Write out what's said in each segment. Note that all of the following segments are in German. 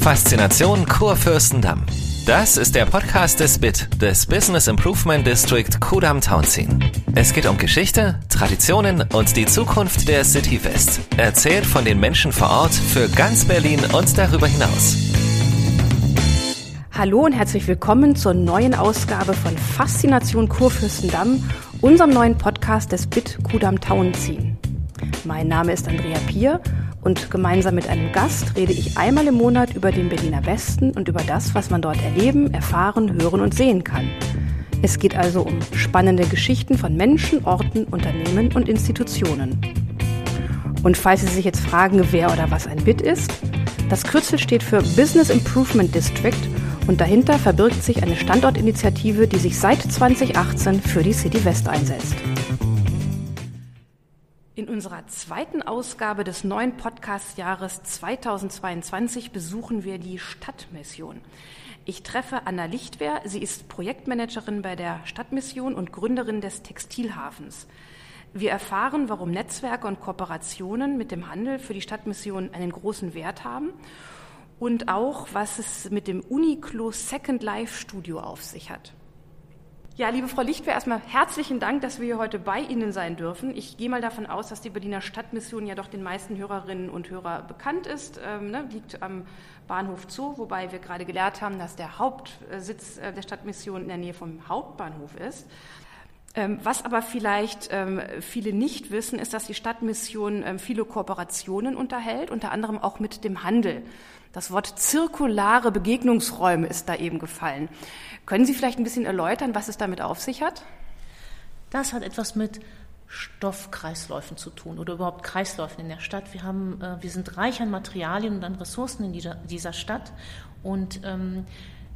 Faszination Kurfürstendamm. Das ist der Podcast des BIT, des Business Improvement District Kudam Townsien. Es geht um Geschichte, Traditionen und die Zukunft der City West. Erzählt von den Menschen vor Ort für ganz Berlin und darüber hinaus. Hallo und herzlich willkommen zur neuen Ausgabe von Faszination Kurfürstendamm, unserem neuen Podcast des BIT Kudam Townsien. Mein Name ist Andrea Pier und gemeinsam mit einem Gast rede ich einmal im Monat über den Berliner Westen und über das, was man dort erleben, erfahren, hören und sehen kann. Es geht also um spannende Geschichten von Menschen, Orten, Unternehmen und Institutionen. Und falls Sie sich jetzt fragen, wer oder was ein BIT ist, das Kürzel steht für Business Improvement District und dahinter verbirgt sich eine Standortinitiative, die sich seit 2018 für die City West einsetzt. In unserer zweiten Ausgabe des neuen Podcast-Jahres 2022 besuchen wir die Stadtmission. Ich treffe Anna Lichtwehr. Sie ist Projektmanagerin bei der Stadtmission und Gründerin des Textilhafens. Wir erfahren, warum Netzwerke und Kooperationen mit dem Handel für die Stadtmission einen großen Wert haben und auch, was es mit dem Uniqlo Second Life Studio auf sich hat. Ja, liebe Frau Lichtwehr, erstmal herzlichen Dank, dass wir hier heute bei Ihnen sein dürfen. Ich gehe mal davon aus, dass die Berliner Stadtmission ja doch den meisten Hörerinnen und Hörern bekannt ist. Ähm, ne, liegt am Bahnhof Zoo, wobei wir gerade gelernt haben, dass der Hauptsitz äh, der Stadtmission in der Nähe vom Hauptbahnhof ist. Ähm, was aber vielleicht ähm, viele nicht wissen, ist, dass die Stadtmission ähm, viele Kooperationen unterhält, unter anderem auch mit dem Handel. Das Wort zirkulare Begegnungsräume ist da eben gefallen. Können Sie vielleicht ein bisschen erläutern, was es damit auf sich hat? Das hat etwas mit Stoffkreisläufen zu tun oder überhaupt Kreisläufen in der Stadt. Wir, haben, äh, wir sind reich an Materialien und an Ressourcen in dieser, Stadt und ähm,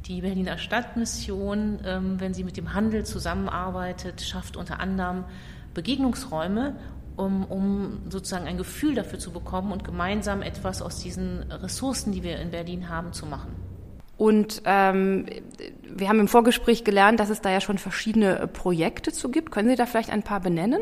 die Berliner Stadtmission, ähm, wenn sie mit dem Handel zusammenarbeitet, schafft unter anderem Begegnungsräume um, um sozusagen ein Gefühl dafür zu bekommen und gemeinsam etwas aus diesen Ressourcen, die wir in Berlin haben, zu machen. Und ähm, wir haben im Vorgespräch gelernt, dass es da ja schon verschiedene Projekte zu gibt. Können Sie da vielleicht ein paar benennen?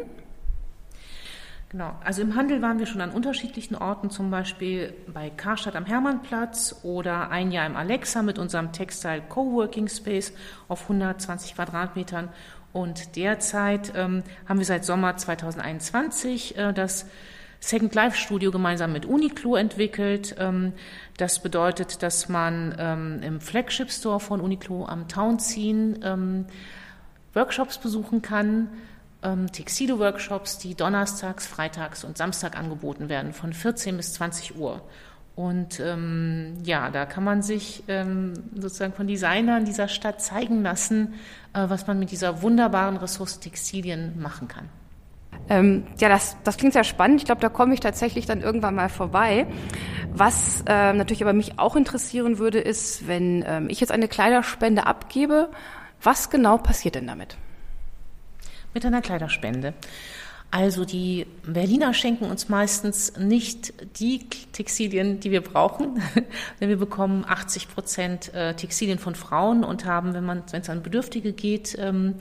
Genau, also im Handel waren wir schon an unterschiedlichen Orten, zum Beispiel bei Karstadt am Hermannplatz oder ein Jahr im Alexa mit unserem Textile Coworking Space auf 120 Quadratmetern. Und derzeit ähm, haben wir seit Sommer 2021 äh, das Second Life Studio gemeinsam mit Uniqlo entwickelt. Ähm, das bedeutet, dass man ähm, im Flagship Store von Uniqlo am Townziehen ähm, Workshops besuchen kann, ähm, Textile-Workshops, die donnerstags, freitags und Samstag angeboten werden, von 14 bis 20 Uhr. Und ähm, ja, da kann man sich ähm, sozusagen von Designern dieser Stadt zeigen lassen, äh, was man mit dieser wunderbaren Ressource Textilien machen kann. Ähm, ja, das, das klingt sehr spannend. Ich glaube, da komme ich tatsächlich dann irgendwann mal vorbei. Was äh, natürlich aber mich auch interessieren würde, ist, wenn ähm, ich jetzt eine Kleiderspende abgebe, was genau passiert denn damit? Mit einer Kleiderspende. Also die Berliner schenken uns meistens nicht die Textilien, die wir brauchen, denn wir bekommen 80 Prozent äh, Textilien von Frauen und haben, wenn man, wenn es an Bedürftige geht, ähm,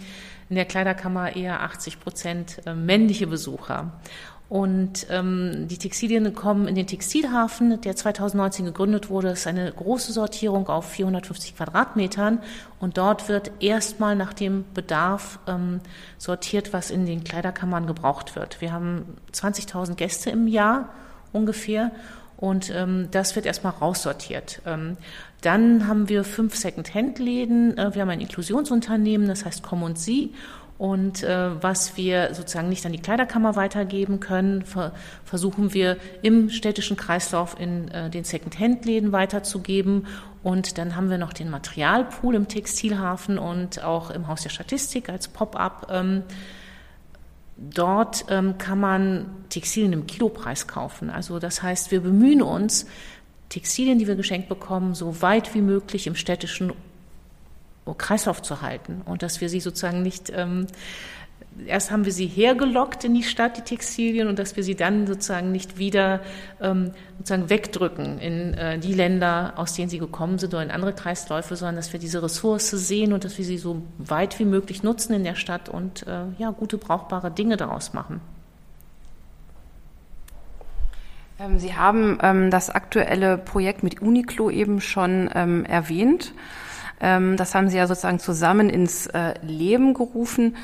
in der Kleiderkammer eher 80 Prozent äh, männliche Besucher. Und ähm, die Textilien kommen in den Textilhafen, der 2019 gegründet wurde. Das ist eine große Sortierung auf 450 Quadratmetern. Und dort wird erstmal nach dem Bedarf ähm, sortiert, was in den Kleiderkammern gebraucht wird. Wir haben 20.000 Gäste im Jahr ungefähr. Und ähm, das wird erstmal raussortiert. Ähm, dann haben wir fünf Second-Hand-Läden. Äh, wir haben ein Inklusionsunternehmen, das heißt Komm und Sie. Und äh, was wir sozusagen nicht an die Kleiderkammer weitergeben können, ver versuchen wir im städtischen Kreislauf in äh, den Second-Hand-Läden weiterzugeben. Und dann haben wir noch den Materialpool im Textilhafen und auch im Haus der Statistik als Pop-up. Ähm, dort ähm, kann man Textilien im Kilopreis kaufen. Also das heißt, wir bemühen uns, Textilien, die wir geschenkt bekommen, so weit wie möglich im städtischen Kreislauf zu halten und dass wir sie sozusagen nicht ähm, erst haben wir sie hergelockt in die Stadt, die Textilien, und dass wir sie dann sozusagen nicht wieder ähm, sozusagen wegdrücken in äh, die Länder, aus denen sie gekommen sind oder in andere Kreisläufe, sondern dass wir diese Ressource sehen und dass wir sie so weit wie möglich nutzen in der Stadt und äh, ja, gute, brauchbare Dinge daraus machen. Ähm, Sie haben ähm, das aktuelle Projekt mit Uniqlo eben schon ähm, erwähnt. Ähm, das haben Sie ja sozusagen zusammen ins äh, Leben gerufen.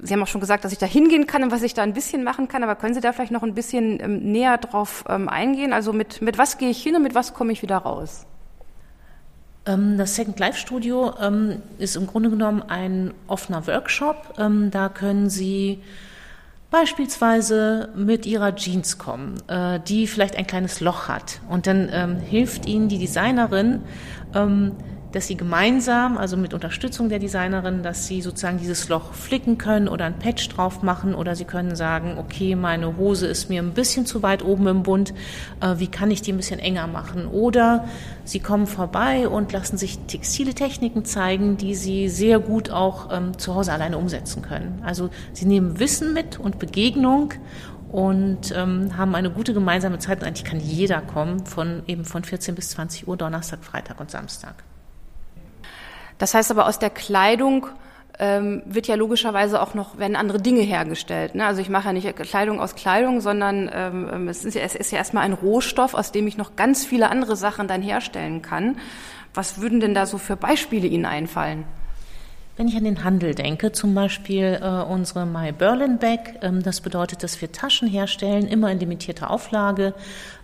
Sie haben auch schon gesagt, dass ich da hingehen kann und was ich da ein bisschen machen kann. Aber können Sie da vielleicht noch ein bisschen ähm, näher drauf ähm, eingehen? Also mit, mit was gehe ich hin und mit was komme ich wieder raus? Das Second Life Studio ist im Grunde genommen ein offener Workshop. Da können Sie beispielsweise mit ihrer Jeans kommen, äh, die vielleicht ein kleines Loch hat. Und dann hilft Ihnen die Designerin, dass sie gemeinsam, also mit Unterstützung der Designerin, dass sie sozusagen dieses Loch flicken können oder ein Patch drauf machen oder sie können sagen, okay, meine Hose ist mir ein bisschen zu weit oben im Bund, äh, wie kann ich die ein bisschen enger machen? Oder sie kommen vorbei und lassen sich textile Techniken zeigen, die sie sehr gut auch ähm, zu Hause alleine umsetzen können. Also sie nehmen Wissen mit und Begegnung und ähm, haben eine gute gemeinsame Zeit. Eigentlich kann jeder kommen, von eben von 14 bis 20 Uhr, Donnerstag, Freitag und Samstag. Das heißt aber aus der Kleidung ähm, wird ja logischerweise auch noch werden andere Dinge hergestellt. Ne? Also ich mache ja nicht Kleidung aus Kleidung, sondern ähm, es, ist ja, es ist ja erstmal ein Rohstoff, aus dem ich noch ganz viele andere Sachen dann herstellen kann. Was würden denn da so für Beispiele Ihnen einfallen? Wenn ich an den Handel denke, zum Beispiel äh, unsere My Berlin Bag, ähm, das bedeutet, dass wir Taschen herstellen, immer in limitierter Auflage,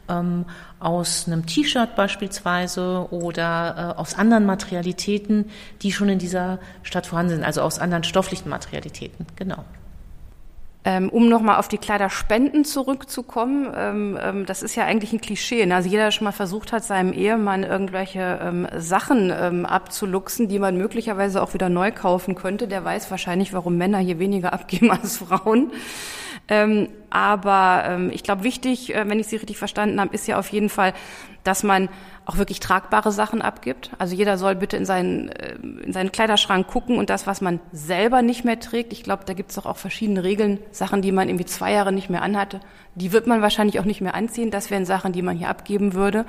ähm, aus einem T-Shirt beispielsweise oder äh, aus anderen Materialitäten, die schon in dieser Stadt vorhanden sind, also aus anderen stofflichen Materialitäten. Genau. Ähm, um nochmal auf die Kleiderspenden zurückzukommen, ähm, ähm, das ist ja eigentlich ein Klischee. Ne? Also jeder, der schon mal versucht hat, seinem Ehemann irgendwelche ähm, Sachen ähm, abzuluxen, die man möglicherweise auch wieder neu kaufen könnte, der weiß wahrscheinlich, warum Männer hier weniger abgeben als Frauen. Ähm, aber ähm, ich glaube, wichtig, äh, wenn ich Sie richtig verstanden habe, ist ja auf jeden Fall, dass man auch wirklich tragbare Sachen abgibt. Also jeder soll bitte in seinen, äh, in seinen Kleiderschrank gucken und das, was man selber nicht mehr trägt, ich glaube, da gibt es doch auch verschiedene Regeln, Sachen, die man irgendwie zwei Jahre nicht mehr anhatte, die wird man wahrscheinlich auch nicht mehr anziehen. Das wären Sachen, die man hier abgeben würde.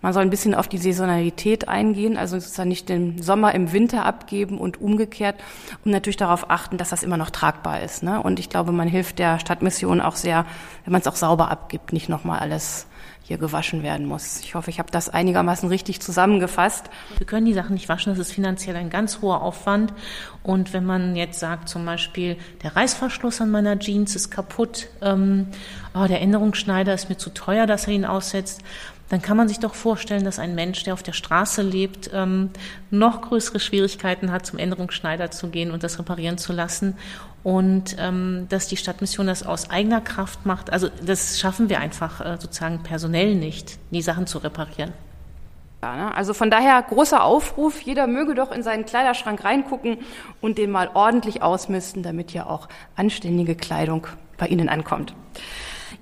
Man soll ein bisschen auf die Saisonalität eingehen, also sozusagen nicht den Sommer im Winter abgeben und umgekehrt und natürlich darauf achten, dass das immer noch tragbar ist. Ne? Und ich glaube, man hilft der Stadtmission auch sehr, wenn man es auch sauber abgibt, nicht nochmal alles hier gewaschen werden muss. Ich hoffe, ich habe das einigermaßen richtig zusammengefasst. Wir können die Sachen nicht waschen, das ist finanziell ein ganz hoher Aufwand. Und wenn man jetzt sagt, zum Beispiel, der Reißverschluss an meiner Jeans ist kaputt, ähm, oh, der Änderungsschneider ist mir zu teuer, dass er ihn aussetzt, dann kann man sich doch vorstellen, dass ein Mensch, der auf der Straße lebt, ähm, noch größere Schwierigkeiten hat, zum Änderungsschneider zu gehen und das reparieren zu lassen. Und ähm, dass die Stadtmission das aus eigener Kraft macht. Also das schaffen wir einfach äh, sozusagen personell nicht, die Sachen zu reparieren. Ja, ne? Also von daher großer Aufruf, jeder möge doch in seinen Kleiderschrank reingucken und den mal ordentlich ausmisten, damit ja auch anständige Kleidung bei Ihnen ankommt.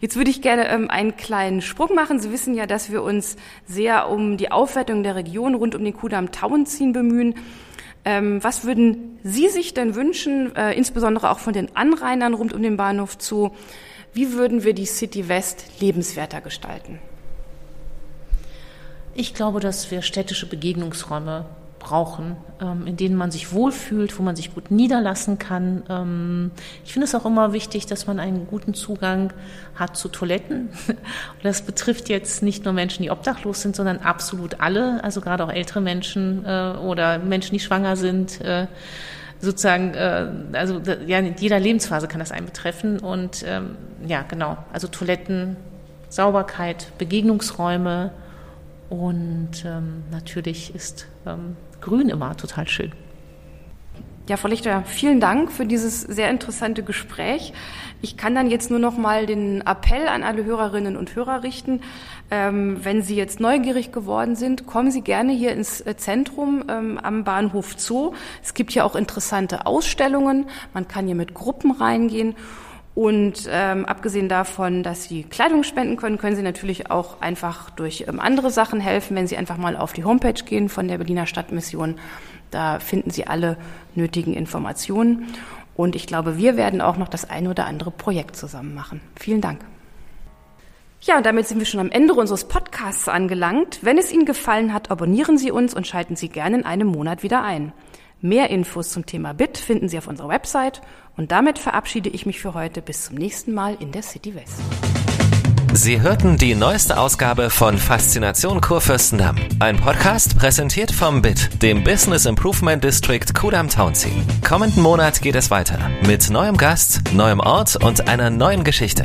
Jetzt würde ich gerne ähm, einen kleinen Sprung machen. Sie wissen ja, dass wir uns sehr um die Aufwertung der Region rund um den Kudamm Tauenziehen bemühen. Ähm, was würden Sie sich denn wünschen, äh, insbesondere auch von den Anrainern rund um den Bahnhof zu? Wie würden wir die City West lebenswerter gestalten? Ich glaube, dass wir städtische Begegnungsräume brauchen, ähm, in denen man sich wohlfühlt, wo man sich gut niederlassen kann. Ähm, ich finde es auch immer wichtig, dass man einen guten Zugang hat zu Toiletten. Und das betrifft jetzt nicht nur Menschen, die obdachlos sind, sondern absolut alle, also gerade auch ältere Menschen äh, oder Menschen, die schwanger sind. Äh, sozusagen, äh, also ja, in jeder Lebensphase kann das einen betreffen. Und ähm, ja, genau, also Toiletten, Sauberkeit, Begegnungsräume und ähm, natürlich ist ähm, Grün immer total schön. Ja, Frau Lichter, vielen Dank für dieses sehr interessante Gespräch. Ich kann dann jetzt nur noch mal den Appell an alle Hörerinnen und Hörer richten. Ähm, wenn Sie jetzt neugierig geworden sind, kommen Sie gerne hier ins Zentrum ähm, am Bahnhof Zoo. Es gibt hier auch interessante Ausstellungen. Man kann hier mit Gruppen reingehen. Und ähm, abgesehen davon, dass Sie Kleidung spenden können, können Sie natürlich auch einfach durch ähm, andere Sachen helfen, wenn Sie einfach mal auf die Homepage gehen von der Berliner Stadtmission. Da finden Sie alle nötigen Informationen. Und ich glaube, wir werden auch noch das ein oder andere Projekt zusammen machen. Vielen Dank. Ja, und damit sind wir schon am Ende unseres Podcasts angelangt. Wenn es Ihnen gefallen hat, abonnieren Sie uns und schalten Sie gerne in einem Monat wieder ein. Mehr Infos zum Thema BIT finden Sie auf unserer Website und damit verabschiede ich mich für heute bis zum nächsten Mal in der City West. Sie hörten die neueste Ausgabe von Faszination Kurfürstendamm. Ein Podcast präsentiert vom BIT, dem Business Improvement District Kudam Townsea. Kommenden Monat geht es weiter mit neuem Gast, neuem Ort und einer neuen Geschichte.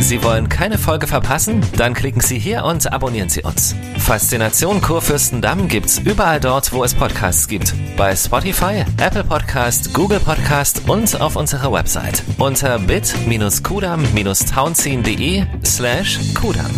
Sie wollen keine Folge verpassen? Dann klicken Sie hier und abonnieren Sie uns. Faszination Kurfürstendamm gibt's überall dort, wo es Podcasts gibt. Bei Spotify, Apple Podcast, Google Podcast und auf unserer Website unter bit-kudam-townsien.de slash kudam.